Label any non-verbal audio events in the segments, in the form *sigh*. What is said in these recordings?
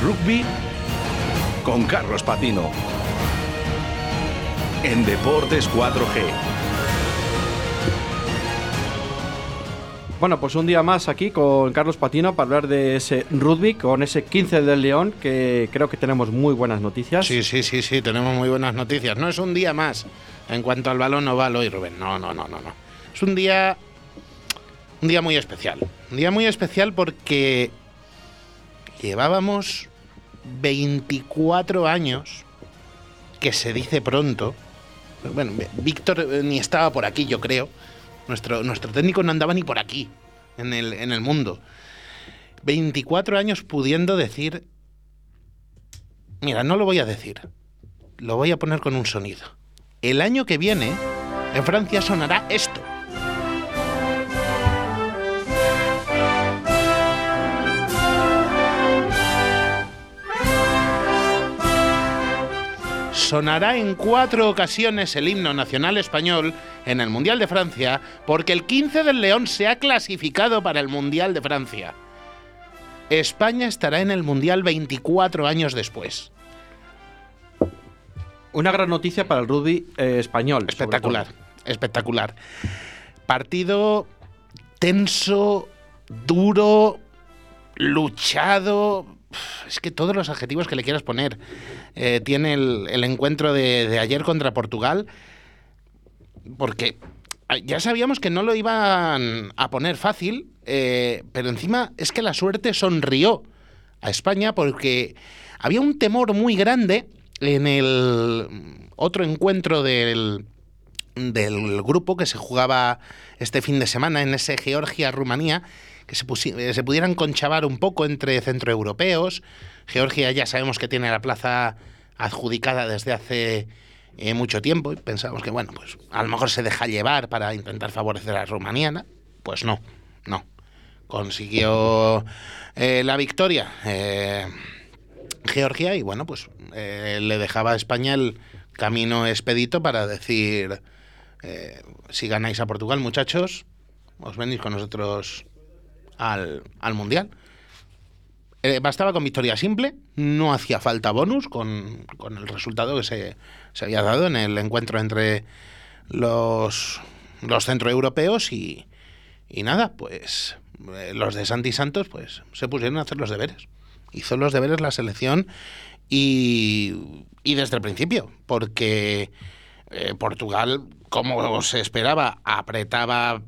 rugby con Carlos Patino. En Deportes 4G. Bueno, pues un día más aquí con Carlos Patino para hablar de ese rugby, con ese 15 del León, que creo que tenemos muy buenas noticias. Sí, sí, sí, sí, tenemos muy buenas noticias. No es un día más en cuanto al balón oval hoy, Rubén. No, no, no, no, no. Es un día. Un día muy especial. Un día muy especial porque llevábamos 24 años, que se dice pronto. Bueno, Víctor ni estaba por aquí, yo creo. Nuestro, nuestro técnico no andaba ni por aquí, en el, en el mundo. 24 años pudiendo decir... Mira, no lo voy a decir. Lo voy a poner con un sonido. El año que viene, en Francia sonará esto. Sonará en cuatro ocasiones el himno nacional español en el Mundial de Francia porque el 15 del León se ha clasificado para el Mundial de Francia. España estará en el Mundial 24 años después. Una gran noticia para el rugby eh, español. Espectacular, espectacular. Partido tenso, duro, luchado, es que todos los adjetivos que le quieras poner. Eh, tiene el, encuentro de, ayer contra Portugal, porque ya sabíamos que no lo iban a poner fácil, eh, pero encima es que la suerte sonrió a España porque había un temor muy grande en el otro encuentro del, del grupo que se jugaba este fin de semana en ese Georgia-Rumanía que se, se pudieran conchavar un poco entre centroeuropeos. Georgia ya sabemos que tiene la plaza adjudicada desde hace eh, mucho tiempo y pensamos que, bueno, pues a lo mejor se deja llevar para intentar favorecer a Rumanía. Pues no, no. Consiguió eh, la victoria eh, Georgia y, bueno, pues le dejaba a España el camino expedito para decir, si ganáis a Portugal, muchachos, os venís con nosotros al, Mundial. Eh, bastaba con victoria simple, no hacía falta bonus con, el resultado que se, había dado en el encuentro entre los, los centroeuropeos y, y nada, pues eh, los de Santi Santos pues se pusieron a hacer los deberes. Hizo los deberes la selección y, y desde el principio, porque eh, Portugal, como se esperaba, apretaba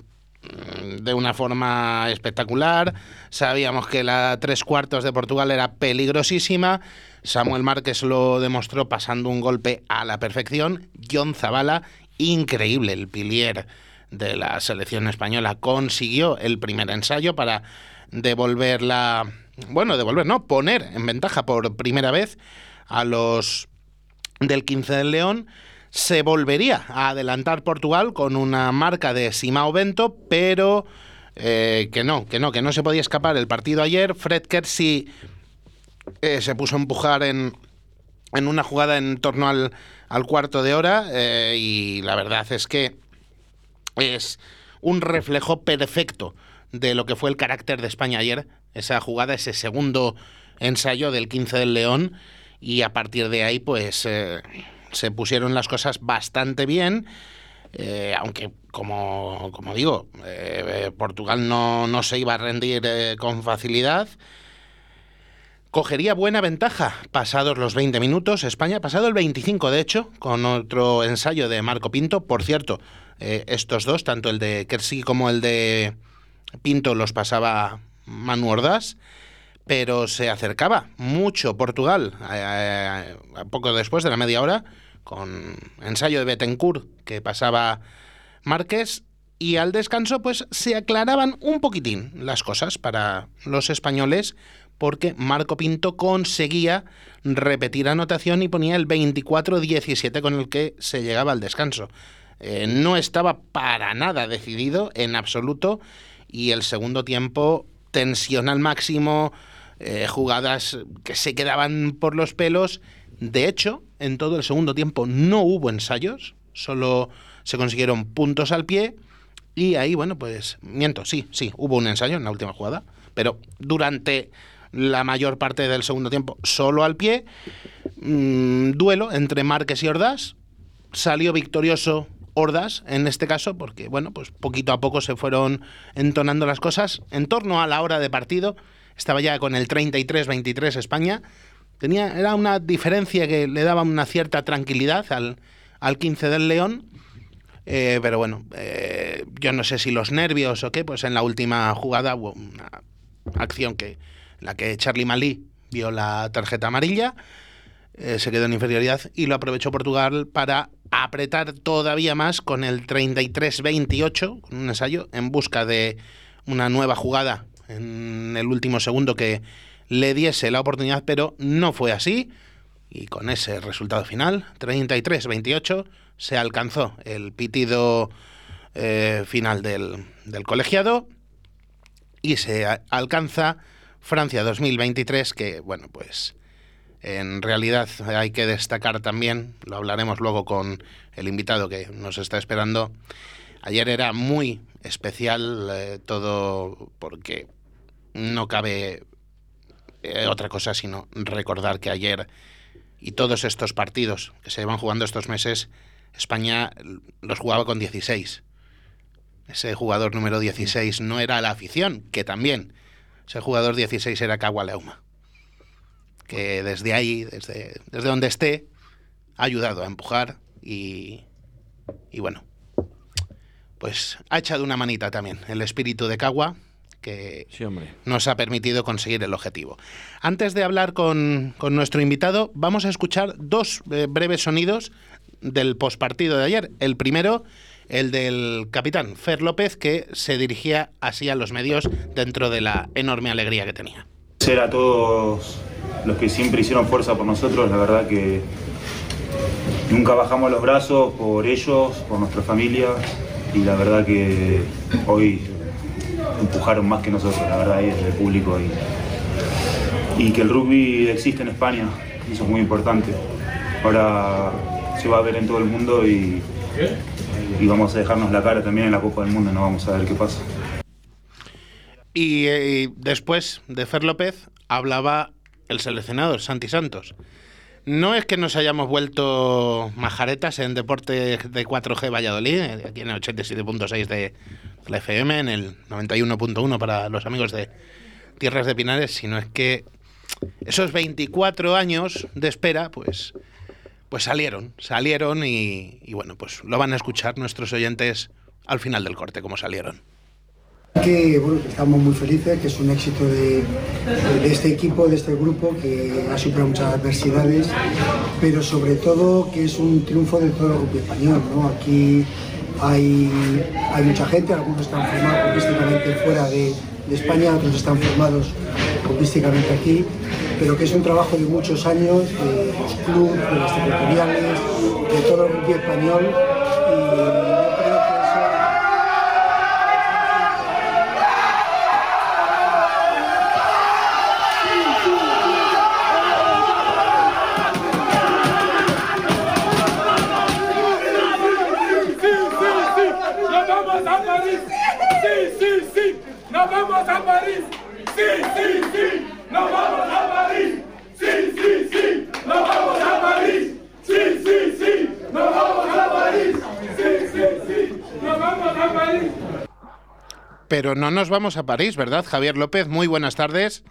de una forma espectacular. Sabíamos que la tres cuartos de Portugal era peligrosísima. Samuel Márquez lo demostró pasando un golpe a la perfección. John Zabala, increíble, el pilier de la selección española, consiguió el primer ensayo para devolver la. Bueno, devolver, no, poner en ventaja por primera vez a los del 15 del León se volvería a adelantar Portugal con una marca de Simao Bento, pero eh, que no, que no, que no se podía escapar el partido ayer. Fred Kersey eh, se puso a empujar en, en una jugada en torno al, al cuarto de hora eh, y la verdad es que es un reflejo perfecto de lo que fue el carácter de España ayer, esa jugada, ese segundo ensayo del 15 del León y a partir de ahí pues se pusieron las cosas bastante bien. Eh, aunque, como, como digo, eh, Portugal no, no, se iba a rendir eh, con facilidad. Cogería buena ventaja pasados los 20 minutos. España, pasado el 25, de hecho, con otro ensayo de Marco Pinto. Por cierto, estos dos, tanto el de Kersi como el de Pinto, los pasaba Manu Ordaz pero se acercaba mucho Portugal poco después de la media hora con ensayo de Betancourt que pasaba Márquez y al descanso pues se aclaraban un poquitín las cosas para los españoles porque Marco Pinto conseguía repetir anotación y ponía el 24-17 con el que se llegaba al descanso. Eh, no estaba para nada decidido en absoluto y el segundo tiempo tensión al máximo, eh, jugadas que se quedaban por los pelos de hecho, en todo el segundo tiempo no hubo ensayos, solo se consiguieron puntos al pie y ahí, bueno, pues miento, sí, sí, hubo un ensayo en la última jugada, pero durante la mayor parte del segundo tiempo solo al pie. Mm, duelo entre Márquez y Ordaz. Salió victorioso Ordaz en este caso, porque bueno, pues poquito a poco se fueron entonando las cosas. En torno a la hora de partido, estaba ya con el 33-23 España. Tenía, era una diferencia que le daba una cierta tranquilidad al, al 15 del León. Eh, pero bueno, eh, yo no sé si los nervios o qué, pues en la última jugada hubo una acción que, la que Charlie Malí vio la tarjeta amarilla, eh, se quedó en inferioridad y lo aprovechó Portugal para apretar todavía más con el 33-28, con un ensayo, en busca de una nueva jugada en el último segundo que le diese la oportunidad, pero no fue así. Y con ese resultado final, 33-28, se alcanzó el pitido eh, final del, del colegiado y se alcanza Francia 2023, que bueno, pues en realidad hay que destacar también, lo hablaremos luego con el invitado que nos está esperando, ayer era muy especial eh, todo porque no cabe eh, otra cosa sino recordar que ayer y todos estos partidos que se van jugando estos meses, España los jugaba con 16. Ese jugador número 16 no era la afición, que también. Ese jugador 16 era Leuma que desde ahí, desde, desde donde esté, ha ayudado a empujar y, y bueno, pues ha echado una manita también el espíritu de Cagua que nos ha permitido conseguir el objetivo. Antes de hablar con, con nuestro invitado, vamos a escuchar dos eh, breves sonidos del pospartido de ayer. El primero, el del capitán Fer López, que se dirigía así a los medios dentro de la enorme alegría que tenía. Ser a todos los que siempre hicieron fuerza por nosotros, la verdad que nunca bajamos los brazos por ellos, por nuestra familia y la verdad que hoy empujaron más que nosotros, la verdad, ahí desde el público y, y que el rugby existe en España, eso es muy importante. Ahora se va a ver en todo el mundo y, y vamos a dejarnos la cara también en la Copa del Mundo, no vamos a ver qué pasa. Y, eh, después de Fer López hablaba el seleccionador, Santi Santos. No es que nos hayamos vuelto majaretas en deporte de 4G Valladolid, aquí en el 87.6 de la FM, en el 91.1 para los amigos de Tierras de Pinares, sino es que esos 24 años de espera, pues, pues salieron, salieron y, y bueno, pues lo van a escuchar nuestros oyentes al final del corte, como salieron que bueno, estamos muy felices, que es un éxito de, este equipo, de este grupo, que ha superado muchas adversidades, pero sobre todo que es un triunfo de todo el grupo español. Aquí hay, hay mucha gente, algunos están formados holísticamente fuera de, España, otros están formados holísticamente aquí, pero que es un trabajo de muchos años de los clubes, de las territoriales, de todo el grupo español. ¡Nos Pero no nos vamos a París, ¿verdad, Javier López? Muy buenas tardes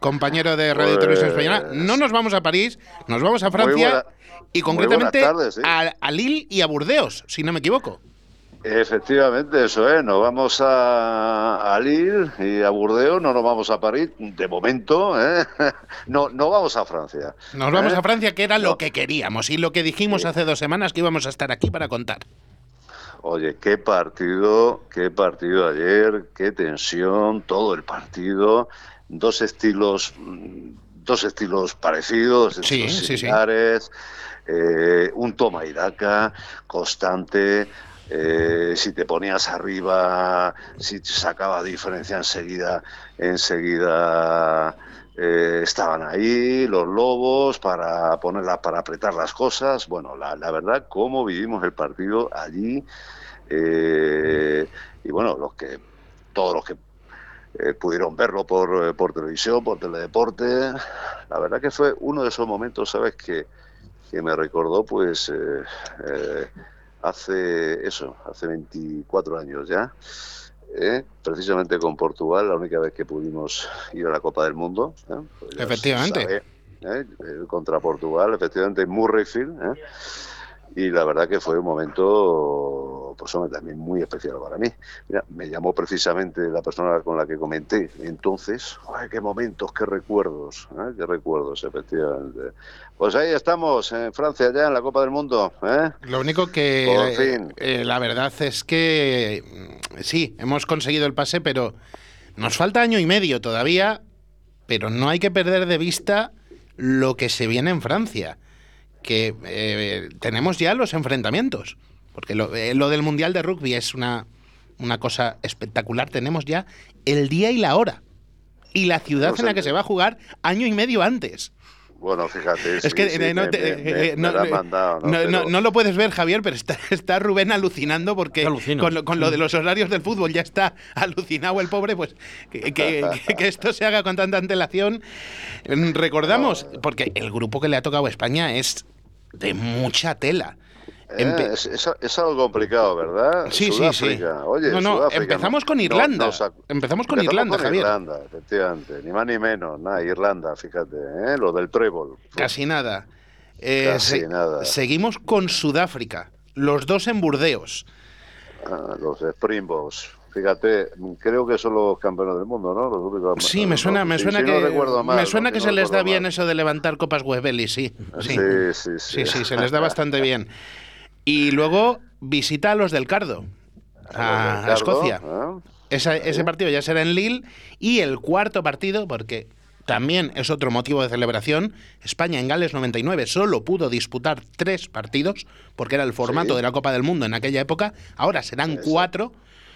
compañero de Radio Televisión Española. No nos vamos a París, nos vamos a Francia y concretamente a, a Lille y a Burdeos, si no me equivoco. Efectivamente, eso es. Nos vamos a, a, Lille y a Burdeos, no nos vamos a París, de momento. ¿eh? *laughs* No, no vamos a Francia. Nos vamos ¿eh? a Francia, que era lo que queríamos y lo que dijimos hace dos semanas que íbamos a estar aquí para contar. Oye, qué partido, qué partido ayer, qué tensión, todo el partido, dos estilos, dos estilos parecidos, dos estilos similares, eh, un toma y daca constante. Eh, si te ponías arriba, si sacaba diferencia enseguida, enseguida estaban ahí los lobos para ponerla, para apretar las cosas. Bueno, la, verdad, cómo vivimos el partido allí eh, y bueno, los que todos los que eh, pudieron verlo por, eh, por televisión, por teledeporte. La verdad que fue uno de esos momentos, ¿sabes? Que, que me recordó, pues, hace eso, hace 24 años ya. Precisamente con Portugal, la única vez que pudimos ir a la Copa del Mundo. Pues Efectivamente. contra Portugal, efectivamente en Murrayfield. Y la verdad que fue un momento pues también muy especial para mí. Mira, me llamó precisamente la persona con la que comenté entonces, ¡ay, qué momentos, qué recuerdos! ¿eh? ¡Qué recuerdos, efectivamente! Pues ahí estamos, en Francia ya, en la Copa del Mundo. ¿eh? Lo único que eh, la verdad es que mm, sí, hemos conseguido el pase, pero nos falta año y medio todavía, pero no hay que perder de vista lo que se viene en Francia que eh, tenemos ya los enfrentamientos. Porque eh, lo, del Mundial de Rugby es una, una cosa espectacular. Tenemos ya el día y la hora. Y la ciudad en la que se va a jugar año y medio antes. Bueno, fíjate. Es que no, lo puedes ver, Javier, pero está, está Rubén alucinando porque con lo, con lo, de los horarios del fútbol ya está alucinado el pobre, pues que, que, *laughs* esto se haga con tanta antelación. Recordamos, porque el grupo que le ha tocado a España es de mucha tela. Eh, es, algo complicado, ¿verdad? Sí, sí, sí. Oye, no, no, empezamos con Irlanda. empezamos con Irlanda, Javier. Irlanda, efectivamente. Ni más ni menos. Nada, Irlanda, fíjate. ¿eh? Lo del trébol. Casi nada. Eh, Casi nada. Seguimos con Sudáfrica. Los dos en Burdeos. Ah, los Springboks. Fíjate, creo que son los campeones del mundo, ¿no? sí, me suena, me suena que, me suena que se les da bien eso de levantar copas Webeli, sí. Sí. Sí, sí, sí. se les da bastante *laughs* bien. Y luego visita a los del Cardo, a, Escocia. ¿eh? ese partido ya será en Lille. Y el cuarto partido, porque también es otro motivo de celebración, España en Gales 99 solo pudo disputar tres partidos, porque era el formato de la Copa del Mundo en aquella época. Ahora serán cuatro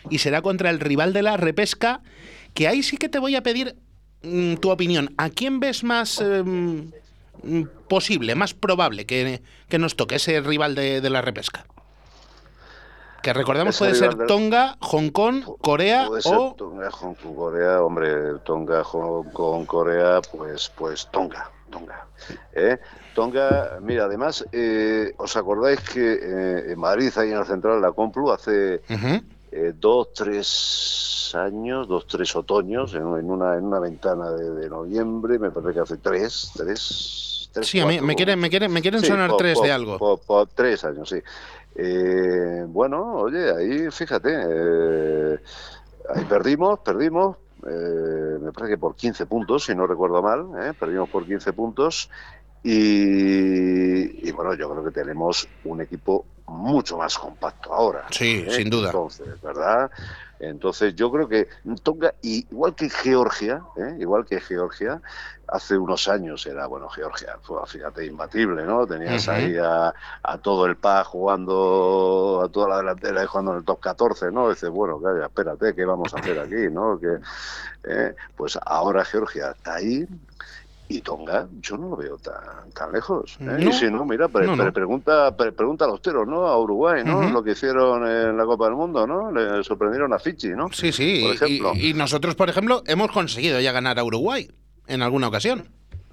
y será contra el rival de la repesca, que ahí sí que te voy a pedir mm, tu opinión. ¿A quién ves más... Em, posible, más probable que, nos toque ese rival de, la repesca? Que recordemos puede ser Tonga, Hong Kong, Corea o Tonga, Hong Kong, Corea, hombre, Tonga, Hong Kong, Corea, pues pues Tonga, Tonga. ¿eh? Tonga, mira, además, eh, ¿os acordáis que eh, en Madrid, ahí en la central de la Complu, hace dos, tres años, dos, tres otoños, en, una, en una ventana de, de noviembre, me parece que hace tres, tres, sí, a mí me quieren, me quieren, me quieren sonar tres de algo. Por, tres años, sí. Eh, bueno, oye, ahí fíjate, eh, ahí perdimos, perdimos, eh, me parece que por 15 puntos, si no recuerdo mal, perdimos por 15 puntos. Y, y, bueno, yo creo que tenemos un equipo mucho más compacto ahora. Sí, sin duda. Entonces, ¿verdad? Entonces yo creo que Tonga, igual que Georgia, ¿eh? igual que Georgia, hace unos años era, bueno, Georgia, fíjate, imbatible, ¿no? Tenías ahí a, todo el PA jugando, a toda la delantera jugando en el top 14, ¿no? Dices, bueno, calla, espérate, ¿qué vamos a hacer aquí, ¿no? Que, eh, pues ahora Georgia está ahí, y Tonga, yo no lo veo tan, tan lejos. ¿eh? y si no, mira, pregunta, pregunta a los teros, ¿no? A Uruguay, ¿no? Lo que hicieron en la Copa del Mundo, ¿no? Le sorprendieron a Fiji, ¿no? Sí, sí. Y, nosotros, por ejemplo, hemos conseguido ya ganar a Uruguay en alguna ocasión.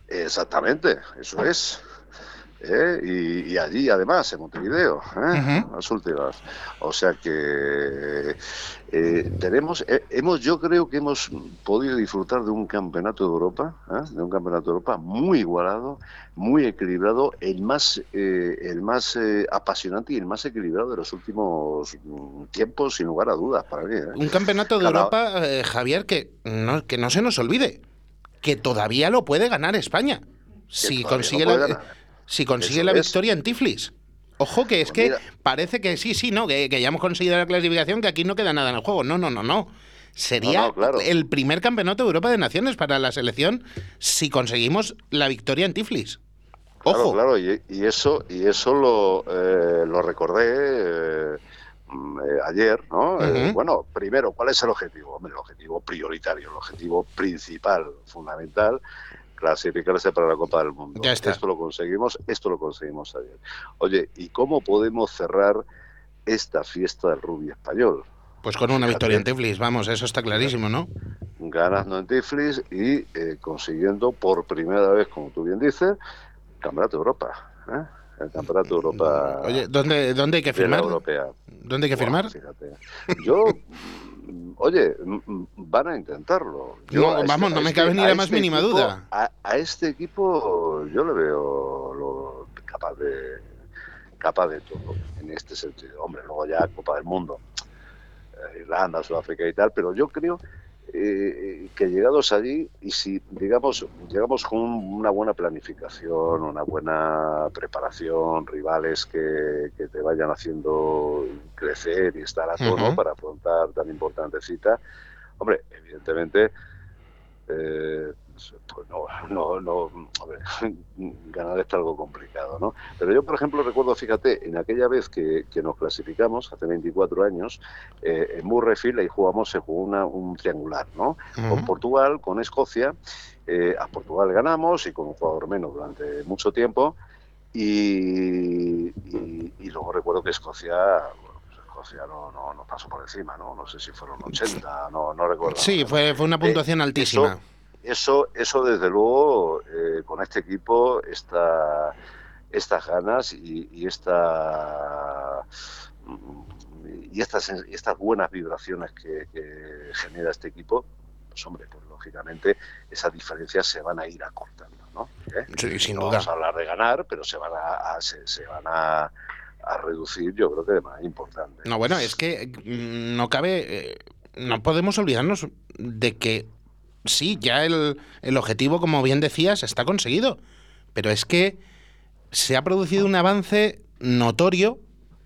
Exactamente, eso es. ¿eh? y, allí además en Montevideo, ¿eh? las últimas. O sea que eh, tenemos, hemos, yo creo que hemos podido disfrutar de un campeonato de Europa, de un campeonato de Europa muy igualado, muy equilibrado, el más, el más apasionante y el más equilibrado de los últimos mm, tiempos, sin lugar a dudas, para mí. Un campeonato de Europa, Javier, que no, que no se nos olvide, que todavía lo puede ganar España. Si consigue la, si consigue la victoria en Tiflis. Ojo que es pues que parece que sí, sí, no, que, ya hemos conseguido la clasificación, que aquí no queda nada en el juego. No, no, no, no. Sería el primer campeonato de Europa de Naciones para la selección si conseguimos la victoria en Tiflis. Ojo. Claro, y, eso, y eso lo, eh, lo recordé eh, eh, ayer, ¿no? bueno, primero, ¿cuál es el objetivo? el objetivo prioritario, el objetivo principal, fundamental, clasificarse para la Copa del Mundo. Esto lo conseguimos, esto lo conseguimos ayer. Oye, ¿y cómo podemos cerrar esta fiesta del rugby español? Pues con una victoria en Tiflis, vamos, eso está clarísimo, ¿no? ganando en Tiflis y eh, consiguiendo por primera vez, como tú bien dices, Campeonato de Europa. ¿eh? El Campeonato de Europa. Oye, ¿dónde, dónde hay que firmar? Europea. ¿Dónde hay que firmar? Yo, oye, van a intentarlo. no, vamos, no me cabe ni la más este mínima duda. A, este equipo yo le veo lo, capaz de capaz de todo en este sentido. Hombre, luego ya Copa del Mundo, eh, Irlanda, Sudáfrica y tal, pero yo creo eh, que llegados allí y si digamos llegamos con una buena planificación, una buena preparación, rivales que, te vayan haciendo crecer y estar a tono para afrontar tan importante cita, hombre, evidentemente eh, pues no, no, no, *laughs* ganar está algo complicado, ¿no? Pero yo, por ejemplo, recuerdo, fíjate, en aquella vez que, nos clasificamos, hace 24 años, eh, en Murrayfield, ahí jugamos, se jugó una, un triangular, ¿no? Con Portugal, con Escocia, eh, a Portugal ganamos y con un jugador menos durante mucho tiempo, y, luego recuerdo que Escocia pues Escocia no, no, no, pasó por encima, ¿no? No sé si fueron 80, no, no recuerdo. Sí, fue, fue una puntuación altísima. Eso, eso desde luego, eh, con este equipo, esta, estas ganas y, esta y estas, estas buenas vibraciones que, genera este equipo, pues hombre, pues lógicamente esas diferencias se van a ir acortando, ¿no? ¿Eh? sin duda. Vamos a hablar de ganar, pero se van a, se, van a, reducir, yo creo que de manera importante. No, bueno, es que mm, no cabe, eh, no podemos olvidarnos de que sí, ya el, objetivo, como bien decías, está conseguido. Pero es que se ha producido un avance notorio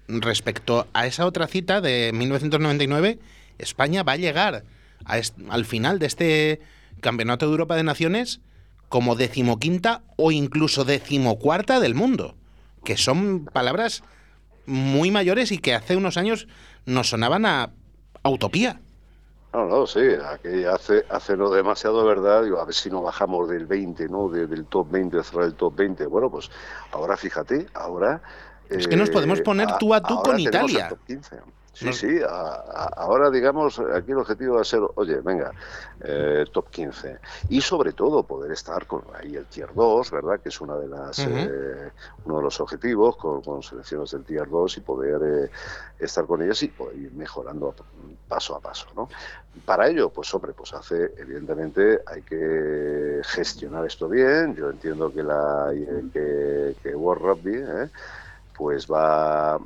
respecto a esa otra cita de 1999. España va a llegar al final de este Campeonato de Europa de Naciones como decimoquinta o incluso decimocuarta del mundo, que son palabras muy mayores y que hace unos años nos sonaban a utopía. No, no, sí, aquí hace, hace no demasiado verdad, digo, a ver si no bajamos del 20, ¿no? del top 20, cerrar el top 20. Bueno, pues ahora fíjate, ahora... Es que nos podemos poner eh, tú a tú con Italia. Sí, sí, ahora digamos, aquí el objetivo va a ser, oye, venga, eh, top 15. Y sobre todo poder estar con ahí el tier 2, ¿verdad? Que es una de las, eh, uno de los objetivos con, selecciones del tier 2 y poder eh, estar con ellas y poder ir mejorando paso a paso, ¿no? Para ello, pues hombre, pues hace, evidentemente, hay que gestionar esto bien. Yo entiendo que la que, que World Rugby, ¿eh? pues va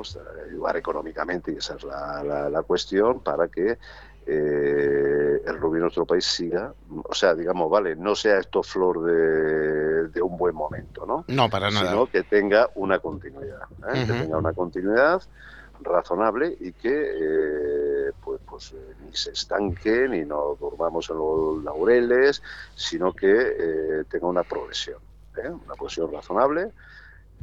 eh, pues, ayudar económicamente, y esa es la, la, cuestión, para que eh, el rugby en nuestro país siga, o sea, digamos, vale, no sea esto flor de, de un buen momento, ¿no? No, para nada. Sino que tenga una continuidad, ¿eh? que tenga una continuidad razonable y que pues, pues ni se estanque ni nos durmamos en los laureles, sino que tenga una progresión, una progresión razonable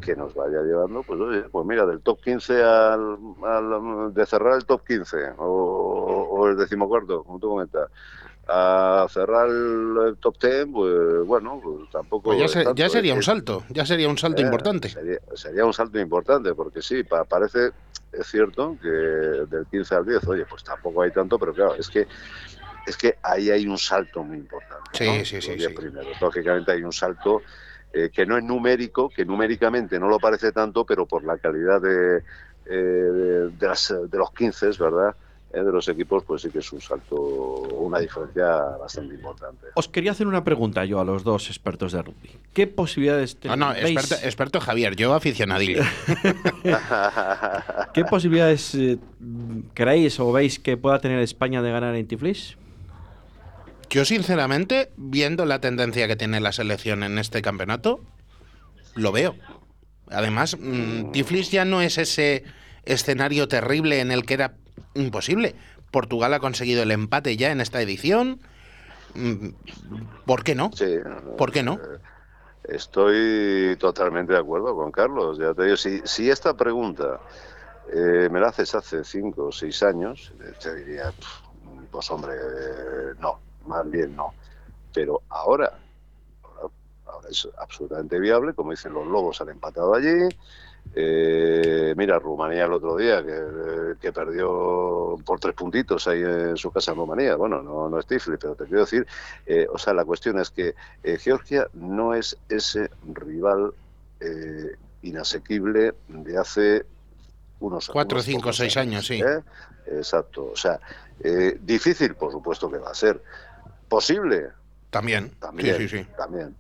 que nos vaya llevando, pues pues mira, del top 15 al, de cerrar el top 15 o, el decimocuarto, como tú comentas, a cerrar el, top 10, pues bueno, pues tampoco. Pues ya, sería un salto, ya sería un salto eh, importante. Sería, un salto importante, porque sí, parece, es cierto que del 15 al 10, oye, pues tampoco hay tanto, pero claro, es que es que ahí hay un salto muy importante. Sí, sí, sí, sí. Primero, lógicamente hay un salto eh, que no es numérico, que numéricamente no lo parece tanto, pero por la calidad de, eh, de, los 15, ¿verdad? Eh, de los equipos, pues sí que es un salto, una diferencia bastante importante. Os quería hacer una pregunta yo a los dos expertos de rugby. ¿Qué posibilidades tenéis? No, no, experto, Javier, yo aficionadillo. *laughs* ¿Qué posibilidades creéis o veis que pueda tener España de ganar en Tiflis? Yo, sinceramente, viendo la tendencia que tiene la selección en este campeonato, lo veo. Además, mm, Tiflis ya no es ese escenario terrible en el que era imposible. Portugal ha conseguido el empate ya en esta edición. Mm, ¿Por qué no? Sí. ¿Por qué no? Eh, estoy totalmente de acuerdo con Carlos. Ya te digo, si, si esta pregunta eh, me la haces hace cinco o seis años, te diría, pues hombre, eh, no más bien no. Pero ahora, ahora, es absolutamente viable, como dicen los lobos han empatado allí. Eh, mira, Rumanía el otro día, que que perdió por tres puntitos ahí en su casa en Rumanía. Bueno, no, no es Tifli, pero te quiero decir, eh, o sea, la cuestión es que eh, Georgia no es ese rival eh, inasequible de hace unos cuatro, cinco, seis años, sí. Exacto. O sea, difícil, por supuesto que va a ser. Posible. También. También. Sí, sí, sí. También.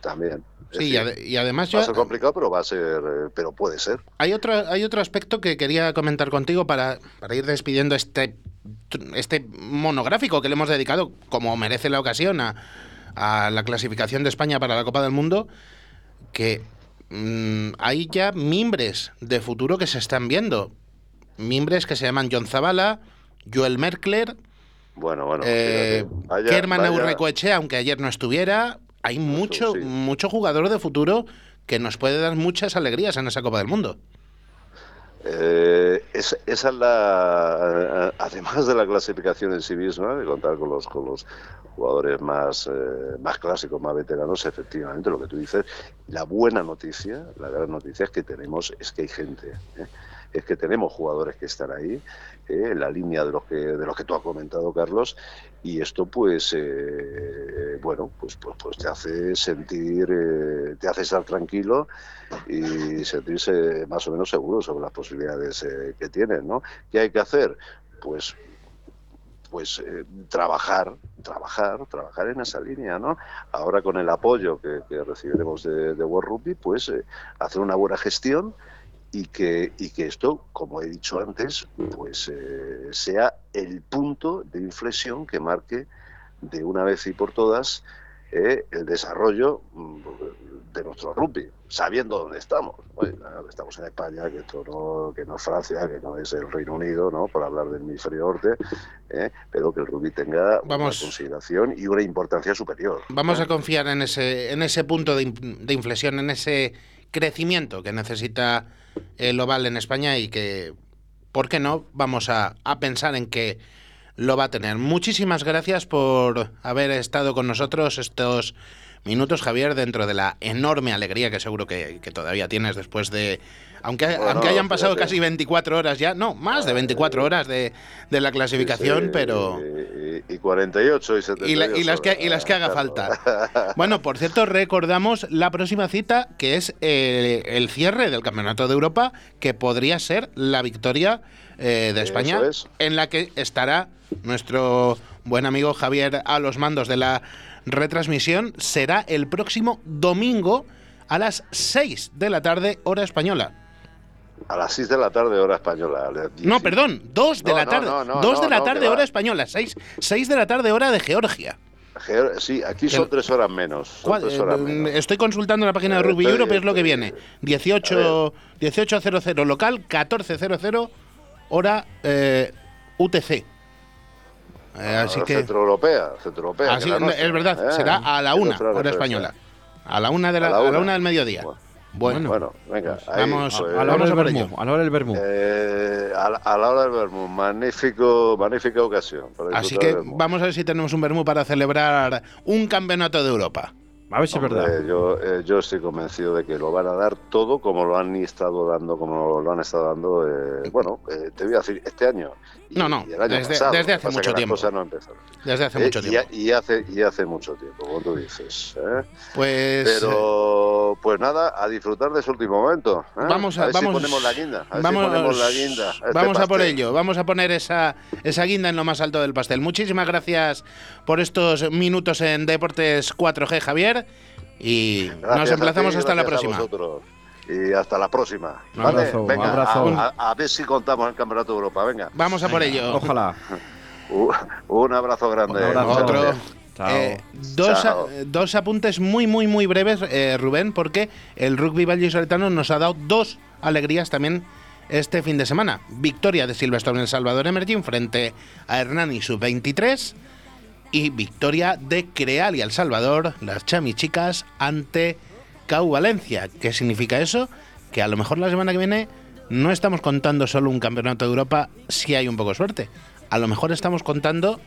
También. Sí, y, además va a ser complicado, pero va a ser, eh, pero puede ser. Hay otro, hay otro aspecto que quería comentar contigo para, para ir despidiendo este, este monográfico que le hemos dedicado, como merece la ocasión, a, a la clasificación de España para la Copa del Mundo, que mm, hay ya mimbres de futuro que se están viendo. Mimbres que se llaman John Zavala, Joel Merkler, bueno, bueno. Eh, Kerman aunque ayer no estuviera, hay mucho, mucho jugador de futuro que nos puede dar muchas alegrías en esa Copa del Mundo. Eh, esa es la, además de la clasificación en sí misma, de contar con los, con los jugadores más, eh, más clásicos, más veteranos, efectivamente, lo que tú dices, la buena noticia, la gran noticia es que tenemos, es que hay gente. ¿eh? Es que tenemos jugadores que están ahí, eh, en la línea de los que de los que tú has comentado, Carlos, y esto pues eh, bueno, pues, pues, pues te hace sentir, eh, te hace estar tranquilo y sentirse más o menos seguro sobre las posibilidades que tienes, ¿no? ¿Qué hay que hacer? Pues pues trabajar, trabajar, trabajar en esa línea, ¿no? Ahora con el apoyo que, recibiremos de, de World Rugby, pues hacer una buena gestión, y que, y que esto, como he dicho antes, pues eh, sea el punto de inflexión que marque de una vez y por todas eh, el desarrollo mm, de nuestro rugby, sabiendo dónde estamos. estamos en España, que esto no, que no es Francia, que no es el Reino Unido, ¿no? por hablar del hemisferio norte, eh, pero que el rugby tenga una consideración y una importancia superior. Vamos a confiar en ese, en ese punto de, de inflexión, en ese crecimiento que necesita el oval en España y que, ¿por qué no? Vamos a, pensar en que lo va a tener. Muchísimas gracias por haber estado con nosotros estos minutos, Javier, dentro de la enorme alegría que seguro que, que todavía tienes después de aunque, aunque hayan pasado casi 24 horas ya, no, más de 24 horas de, de la clasificación, pero... Y, 48 y 78. Y, las que, y las que haga falta. Bueno, por cierto, recordamos la próxima cita, que es eh, el, cierre del Campeonato de Europa, que podría ser la victoria eh, de España, en la que estará nuestro buen amigo Javier a los mandos de la retransmisión. Será el próximo domingo a las 6 de la tarde, hora española. A las 6 de la tarde, hora española. No, perdón, 2 de la tarde. 2 de la tarde, hora española. 6, 6 de la tarde, hora de Georgia. Sí, aquí son 3 horas menos. Eh, estoy consultando la página de Rugby Europe, es lo que viene. 18, 18.00 local, 14.00 hora eh, UTC. Eh, así que. Centro Europea, Centro Europea. es verdad, será a la 1 hora española. A la 1 de la, a la una del mediodía. Bueno, bueno, venga. vamos, pues, a la hora del vermú. A la hora del vermú. Eh, a, la hora del vermú. Magnífico, magnífica ocasión. Así que vamos a ver si tenemos un vermú para celebrar un campeonato de Europa. A ver si es verdad. Yo, eh, yo estoy convencido de que lo van a dar todo como lo han estado dando, como lo han estado dando, eh, bueno, eh, te voy a decir, este año. no, no, desde, hace mucho tiempo. desde hace mucho tiempo. Y, hace, y hace mucho tiempo, como tú dices. Pues. Pero, pues nada, a disfrutar de ese último momento. Vamos a, ver vamos, si ponemos la guinda. A vamos, ponemos la guinda. Este vamos a por ello, vamos a poner esa, esa guinda en lo más alto del pastel. Muchísimas gracias por estos minutos en Deportes 4G, Javier. Y nos emplazamos hasta la próxima. Y hasta la próxima. Un abrazo, Venga, abrazo. A, ver si contamos el Campeonato de Europa. Venga. Vamos a por ello. Ojalá. *laughs* Un, abrazo grande. Otro. Eh, dos, dos, apuntes muy, muy, muy breves, eh, Rubén, porque el rugby vallisoletano nos ha dado dos alegrías también este fin de semana. Victoria de Silverstone en El Salvador Emerging frente a Hernani Sub-23 y victoria de Creal y El Salvador, las chamichicas, ante Cau Valencia. ¿Qué significa eso? Que a lo mejor la semana que viene no estamos contando solo un campeonato de Europa si hay un poco de suerte. A lo mejor estamos contando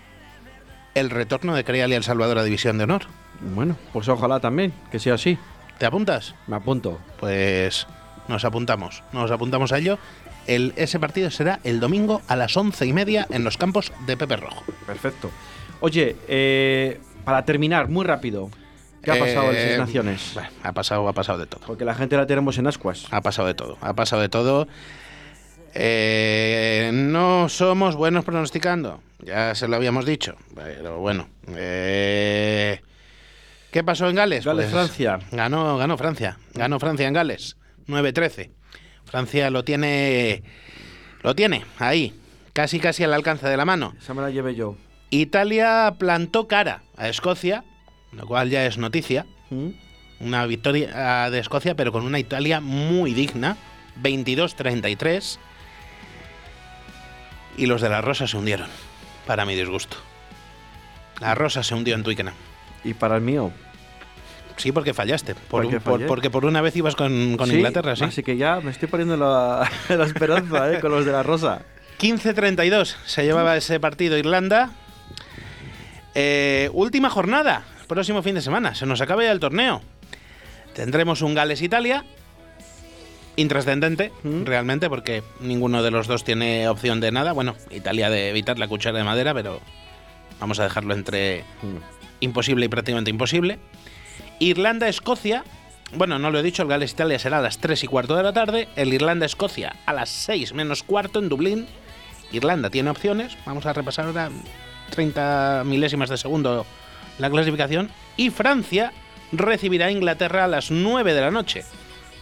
el retorno de Creal y El Salvador a División de Honor. Bueno, pues ojalá también, que sea así. ¿Te apuntas? Me apunto. Pues nos apuntamos, nos apuntamos a ello El, ese partido será el domingo a las once y media en los campos de Pepe Rojo. Perfecto. Oye, eh, para terminar, muy rápido. ¿Qué ha pasado en Eh, Seis Naciones? bueno, ha pasado, ha pasado de todo. Porque la gente la tenemos en ascuas. Ha pasado de todo. Ha pasado de todo. Eh, no somos buenos pronosticando. Ya se lo habíamos dicho. Pero bueno. eh, ¿Qué pasó en Gales? Pues Gales, Francia. Ganó, ganó Francia. Ganó Francia en Gales. 9-13. Francia lo tiene. Lo tiene ahí. Casi casi al alcance de la mano. Esa me la llevé yo. Italia plantó cara a Escocia, lo cual ya es noticia. ¿Mm? Una victoria de Escocia, pero con una Italia muy digna. 22-33. Y los de la Rosa se hundieron, para mi disgusto. La Rosa se hundió en Twickenham. Y para el mío. Sí, porque fallaste. Por ¿Por un- porque por una vez ibas con, con Sí, Inglaterra, sí. Así que ya me estoy poniendo la, *laughs* la esperanza ¿eh? con los de la Rosa. 15-32 se llevaba ese partido Irlanda. Eh, última jornada, próximo fin de semana. Se nos acaba ya el torneo. Tendremos un Gales-Italia. Intrascendente, Mm. realmente, porque ninguno de los dos tiene opción de nada. Bueno, Italia de evitar la cuchara de madera, pero vamos a dejarlo entre Mm. imposible y prácticamente imposible. Irlanda-Escocia. Bueno, no lo he dicho, el Gales-Italia será a las 3 y cuarto de la tarde. El Irlanda-Escocia a las 6 menos cuarto en Dublín. Irlanda tiene opciones. Vamos a repasar ahora 30 milésimas de segundo la clasificación. Y Francia recibirá a Inglaterra a las 9 de la noche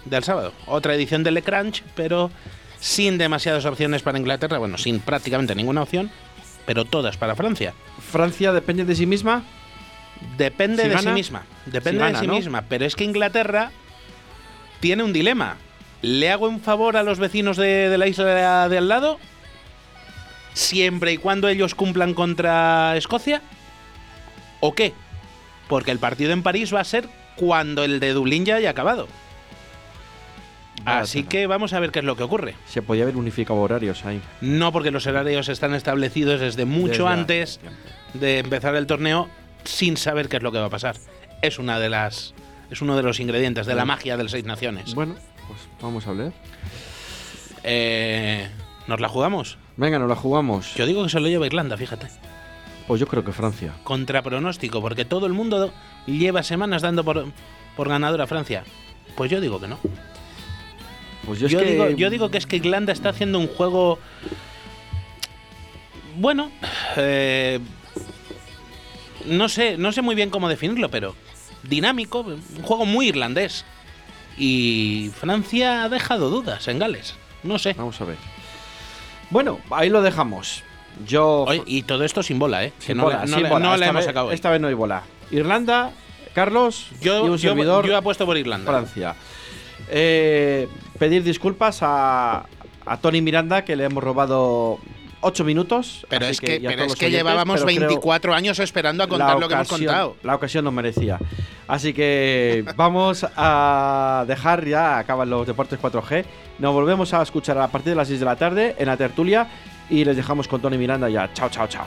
del sábado. Otra edición del Le Crunch, pero sin demasiadas opciones para Inglaterra. Bueno, sin prácticamente ninguna opción, pero todas para Francia. Francia depende de sí misma. Depende Si de gana, sí misma. Depende si gana, de sí ¿no? misma. Pero es que Inglaterra tiene un dilema. ¿Le hago un favor a los vecinos de, de la isla de al lado? Siempre y cuando ellos cumplan contra Escocia. ¿O qué? Porque el partido en París va a ser cuando el de Dublín ya haya acabado. Así que vamos a ver qué es lo que ocurre. Se podía haber unificado horarios ahí. No porque los horarios están establecidos desde mucho Desde antes de empezar el torneo sin saber qué es lo que va a pasar. Es una de las es uno de los ingredientes de la magia del Seis Naciones. Bueno, pues vamos a hablar. Eh, ¿Nos la jugamos? Venga, nos la jugamos. Yo digo que se lo lleva Irlanda, fíjate. Pues yo creo que Francia. Contra pronóstico, porque todo el mundo lleva semanas dando por, por ganadora a Francia. Pues yo digo que no. Pues yo, Yo, es que... digo, yo digo que es que Irlanda está haciendo un juego. Bueno, eh, no sé, no sé muy bien cómo definirlo, pero dinámico, un juego muy irlandés. Y Francia ha dejado dudas en Gales. No sé. Vamos a ver. Bueno, ahí lo dejamos. Yo... Oye, y todo esto sin bola, ¿eh? Que Sin no, bola, la- no sin la- bola. no la Esta hemos vez- sacado. hoy. Esta vez no hay bola. Irlanda, Carlos y Yo, un yo, servidor, yo apuesto por Irlanda. Francia. Eh, pedir disculpas a, a Tony Miranda, que le hemos robado 8 minutos. Pero es que, pero es que oyentes, llevábamos pero creo 24 años esperando a contar lo que hemos contado. La ocasión nos merecía. Así que vamos a dejar ya, acaban los deportes 4G. Nos volvemos a escuchar a partir de las 6 de la tarde en la tertulia y les dejamos con Tony Miranda ya. Chao, chao, chao.